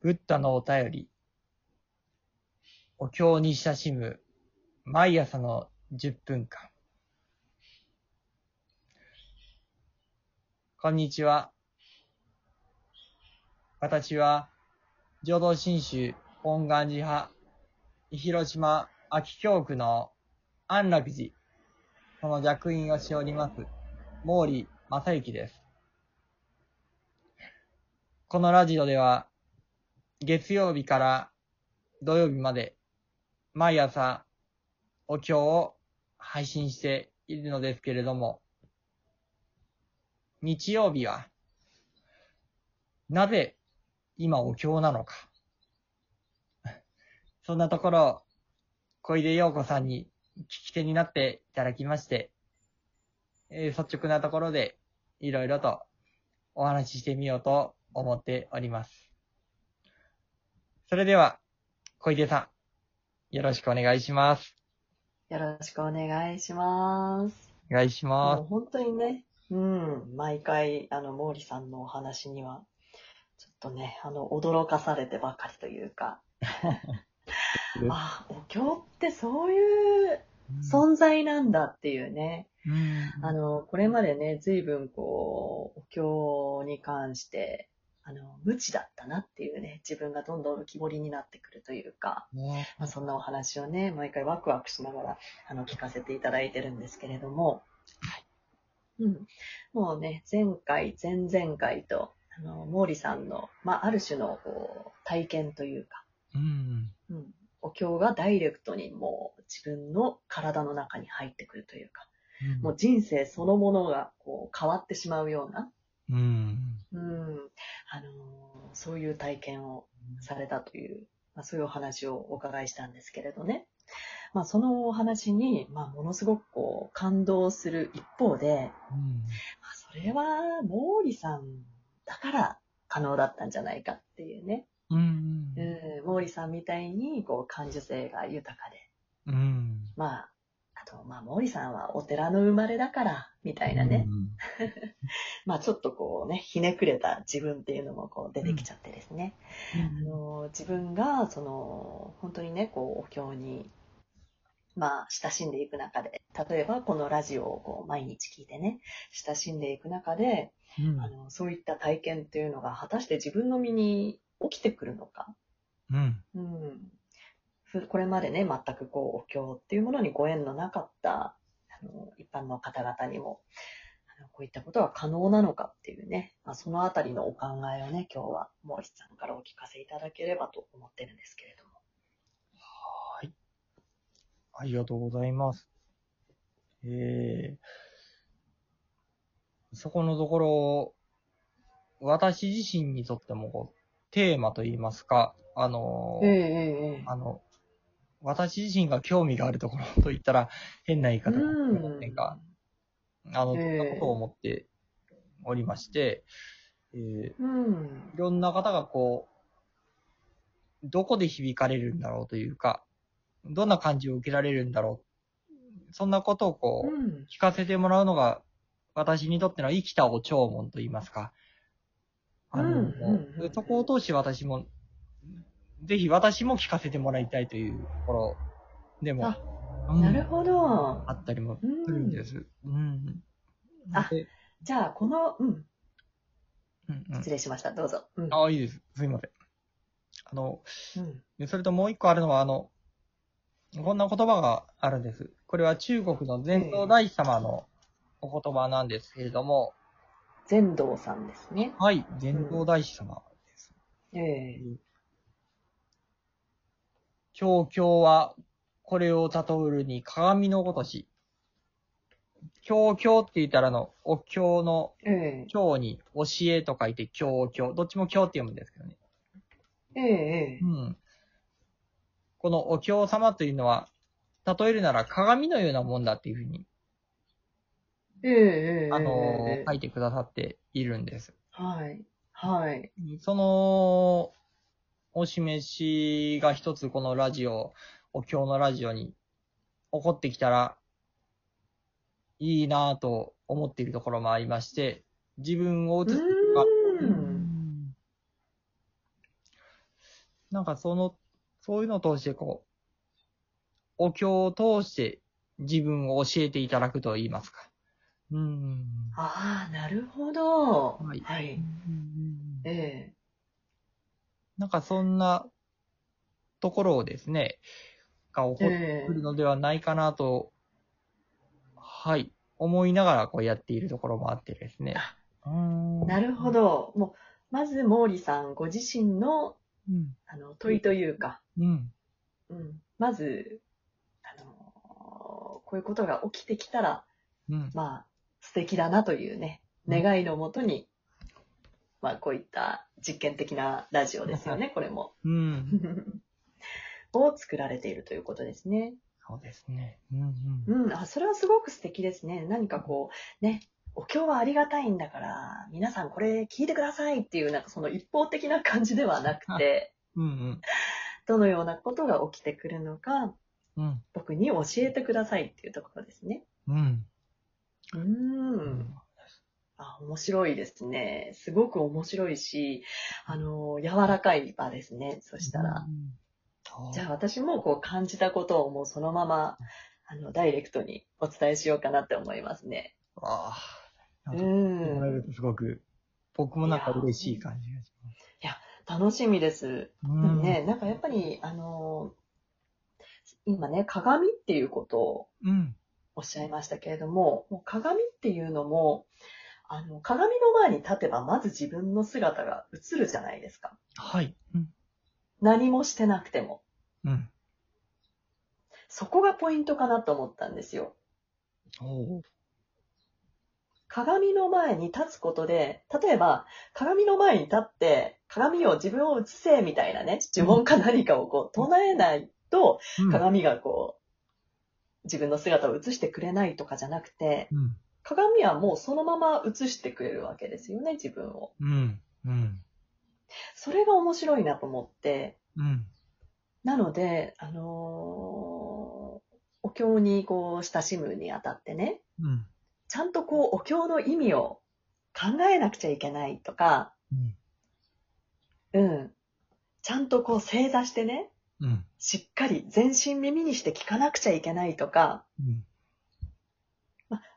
ブッダのお便り。お経に親しむ毎朝の10分間。こんにちは。私は、浄土真宗本願寺派、広島秋京区の安楽寺、その弱員をしております、毛利正幸です。このラジオでは、月曜日から土曜日まで、毎朝、お経を配信しているのですけれども、日曜日は、なぜ今お経なのか。そんなところ、小出陽子さんに聞き手になっていただきまして、えー率直なところでいろいろとお話ししてみようと思っております。それでは、小出さん、よろしくお願いします。よろしくお願いします。お願いしまもう本当にね、うん、毎回、あの、毛利さんのお話には、ちょっとね、あの、驚かされてばかりというか、あ、お経ってそういうす。存在なんだっていうね、うんあの、これまでね、随分こう、お経に関して、あの、無知だったなっていうね、自分がどんどん浮き彫りになってくるというか、ねまあ、そんなお話をね、毎回ワクワクしながら、あの、聞かせていただいてるんですけれども、うん。もうね、前回、前々回と、あの、毛利さんの、まあ、ある種の、こう、体験というか、うん。うん。お経がダイレクトにもう自分の体の中に入ってくるというか、もう人生そのものがこう変わってしまうような、うん。うん、あのーそういう体験をされたという、まあ、そういうお話をお伺いしたんですけれどね。まあ、そのお話に、まあ、ものすごくこう感動する一方で、まあ、それは毛利さんだから可能だったんじゃないかっていうね。うん。うん、毛利さんみたいにこう感受性が豊かで、うん。まあ、あと、まあ、毛利さんはお寺の生まれだから、みたいなね。まあ、ちょっとこうね、ひねくれた自分っていうのもこう出てきちゃってですね。あの自分が、その、本当にね、こう、お経に、まあ、親しんでいく中で、例えばこのラジオをこう毎日聞いてね、親しんでいく中で、うん。あのそういった体験っていうのが果たして自分の身に起きてくるのか。うん。うん。ふこれまでね、全くこう、お経っていうものにご縁のなかった、あの、一般の方々にも、あのこういったことは可能なのかっていうね、まあ、そのあたりのお考えをね、今日は毛利さんからお聞かせいただければと思ってるんですけれども。はい。ありがとうございます。えー、そこのところ、私自身にとってもこう、テーマといいますか、あのーええええあの、私自身が興味があるところと言ったら 変な言い方かもしれませんが、あの、そええんなことを思っておりまして、えーうん。いろんな方がこう、どこで響かれるんだろうというか、どんな感じを受けられるんだろう。そんなことをこう、うん。聞かせてもらうのが、私にとっての生きたお弔問と言いますか。あの、うんうんうんそこを通して私も、ぜひ私も聞かせてもらいたいというところでも、あうんなるほどあ。ったりもすうんるんで。す。うん。あでじゃあ、この、うん。うんうん失礼しました。どうぞ。うん。あ、いいです。すいません。あの、うん。でそれともう一個あるのは、あの、こんな言葉があるんです。これは中国の禅道大師様のお言葉なんですけれども、禅道さんですね。はい、禅道大師様です。ええ教教は、これを例えるに鏡のごとし。教教って言ったらあの、お経のええ教に教えと書いて教教。どっちも教って読むんですけどね。ええええうん。このお経様というのは、例えるなら鏡のようなもんだっていうふうに、ええええあのええ書いてくださっているんです。はい。はい。その、お示しが一つこのラジオ、お経のラジオに起こってきたら、いいなぁと思っているところもありまして、自分を映すか、なんかその、そういうのを通してこう、お経を通して自分を教えていただくと言いますか。うん。ああ、なるほど。はいはい。ええなんかそんなところをですね、が起こってくるのではないかなと、はい、思いながらこうやっているところもあってですね。うんなるほ。ど。もう、まず、毛利さんご自身の、うん。あの、問いというか、うん。うん、まず、あのーこういうことが起きてきたら、うん。まあ、素敵だなというね、願いのもとに、まあ、こういった実験的なラジオですよね、これも。うん。を作られているということですね。そうですね。うんうん。うん、あ、それはすごく素敵ですね。何かこう、ね、お経はありがたいんだから、皆さんこれ聞いてくださいっていう、なんかその一方的な感じではなくて、うんうん。どのようなことが起きてくるのか、うん。僕に教えてくださいっていうところですね。うん。うーん。あ、面白いですね。すごく面白いし、あの、柔らかい場ですね。そしたら。うん。じゃあ私もこう感じたことをもうそのまま、あの、ダイレクトにお伝えしようかなって思いますね。ああ。なうんすごく、僕もなんか嬉しい感じがし楽しみです。ます。でもね、なんかやっぱり、あの、今ね、鏡っていうことをうん。おっしゃいましたけれども、もう鏡っていうのも、あの、鏡の前に立てばまず自分の姿が映るじゃないですか。はい。うん。何もしてなくても。うん。そこがポイントかなと思ったんですよ。おー鏡の前に立つことで、例えば、鏡の前に立って、鏡を自分を映せみたいなね、呪文か何かをこう唱えないと、うん。鏡がこう、自分の姿を映してくれないとかじゃなくて、うん。鏡はもうそのまま映してくれるわけですよね、自分を。うん。うん。それが面白いなと思って、うん。なので、あのーお経にこう親しむにあたってね、うん。ちゃんとこうお経の意味を考えなくちゃいけないとか、うん。うん。ちゃんとこう正座してね、うん。しっかり全身耳にして聞かなくちゃいけないとか、うん。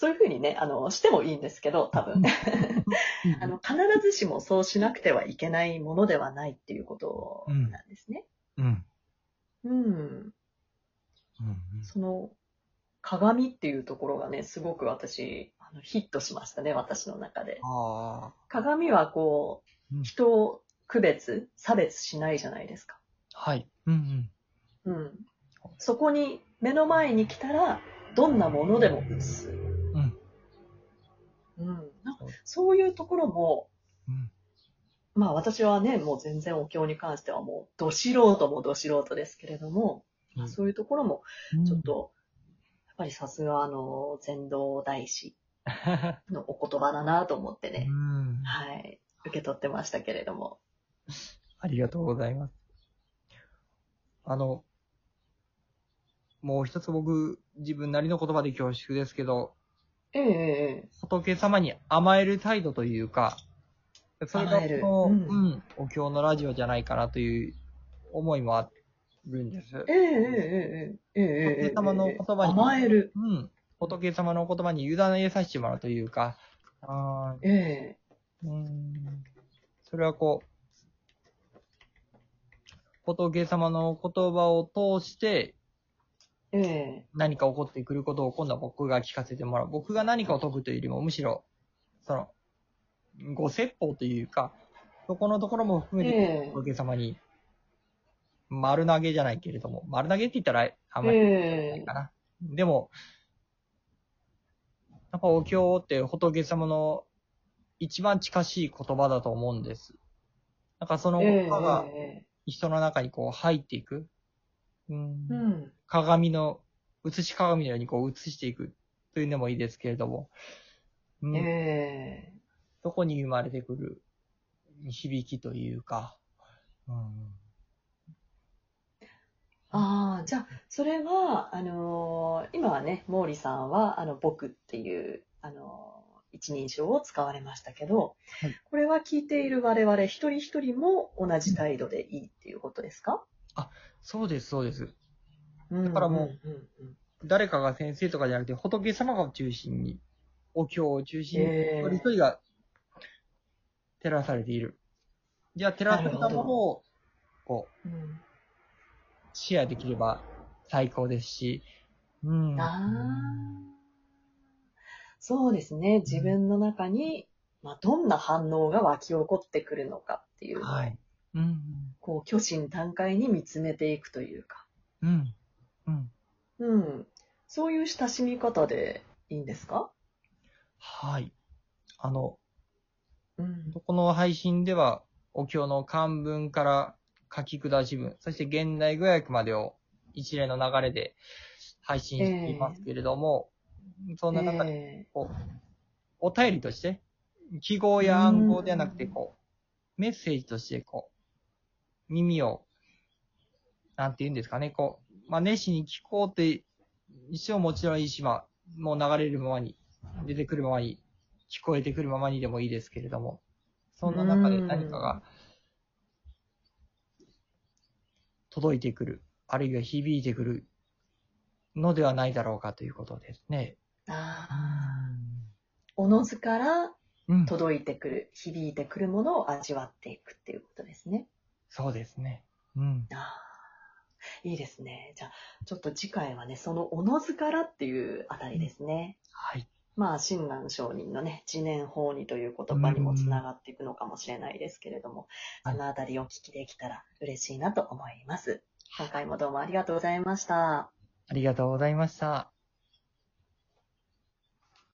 まあ、そういうふうにね、あの、してもいいんですけど、多分。あの、必ずしもそうしなくてはいけないものではないっていうことなんですね。うん。うん。うん。その、鏡っていうところがね、すごく私、あのヒットしましたね、私の中で。鏡はこう、うん人を区別、差別しないじゃないですか。はい。うん。うん。そこに、目の前に来たら、どんなものでも映す。うん。うん。なんかそういうところも、うん。まあ私はね、もう全然お経に関してはもう、ど素人もど素人ですけれども、まあそういうところも、ちょっと、やっぱりさすがあの、禅道大師 のお言葉だなと思ってうね、ん。はい、受け取ってましたけれども。ありがとうございます。あの、もう一つ僕、自分なりの言葉で恐縮ですけど、ええええ。仏様に甘える態度というか、それがこの、ううんん、お経のラジオじゃないかなという思いもあるんです。ええええええええええ。仏様の言葉に甘える。うん。仏様の言葉に委ねさせてもらうというか、あー。ええ。うん。それはこう、仏様の言葉を通してええ何か起こってくることを今度は僕が聞かせてもらう。僕が何かを解くというよりも、むしろ、その、ご説法というか、そこのところも含めて、ええ仏様に、丸投げじゃないけれども、丸投げって言ったらあんまりないええかな。でも、やっぱお経って仏様の一番近しい言葉だと思うんです。なんかそのええ言葉がえ人の中にこう入っていく。うん。えうん。鏡の、映し鏡のようにこう映していくというのもいいですけれども、うん。ええ。そこに生まれてくる響きというか、うん。ああ、じゃあ、それは、あのー今はね、毛利さんは、あの、僕っていう、あのー一人称を使われましたけど、はい。これは聞いている我々一人一人も同じ態度でいいっていうことですか？そうです、そうです。だからもう誰かが先生とかじゃなくて、仏様が中心に、お経を中心に、えー一人一人が照らされている。じゃあ、照らされたものを、こう、うんうんシェアできれば最高ですし、うん。ああ。そうですね。自分の中に、まあ、どんな反応が湧き起こってくるのかっていうはい。うん。こう、虚心坦懐に見つめていくというか。うん。うん。うん。そういう親しみ方でいいんですか？はい。あの、うん。この配信では、お経の漢文から書き下し文、そして現代語訳までを一連の流れで配信していますけれども、そんな中で、えこう、お便りとして、記号や暗号ではなくて、こう、メッセージとして、こう、耳を、なんて言うんですかね、こう、まあ、熱心に聞こうって、一応もちろんいいし、まあ、もう流れるままに、出てくるままに、聞こえてくるままにでもいいですけれども、そんな中で何かが、届いてくる、あるいは響いてくるのではないだろうかということですね。ー、ああ。おのずからうん。届いてくる、響いてくるものを味わっていくっていうことですね。そうですね。うん。ああ。いいですね。じゃあ、ちょっと次回はね、そのおのずからっていうあたりですね。はい。まあ、親鸞上人のね、自念法にという言葉にもつながっていくのかもしれないですけれども、はいそのあたりをお聞きできたら嬉しいなと思います。今回もどうもありがとうございました。ありがとうございました。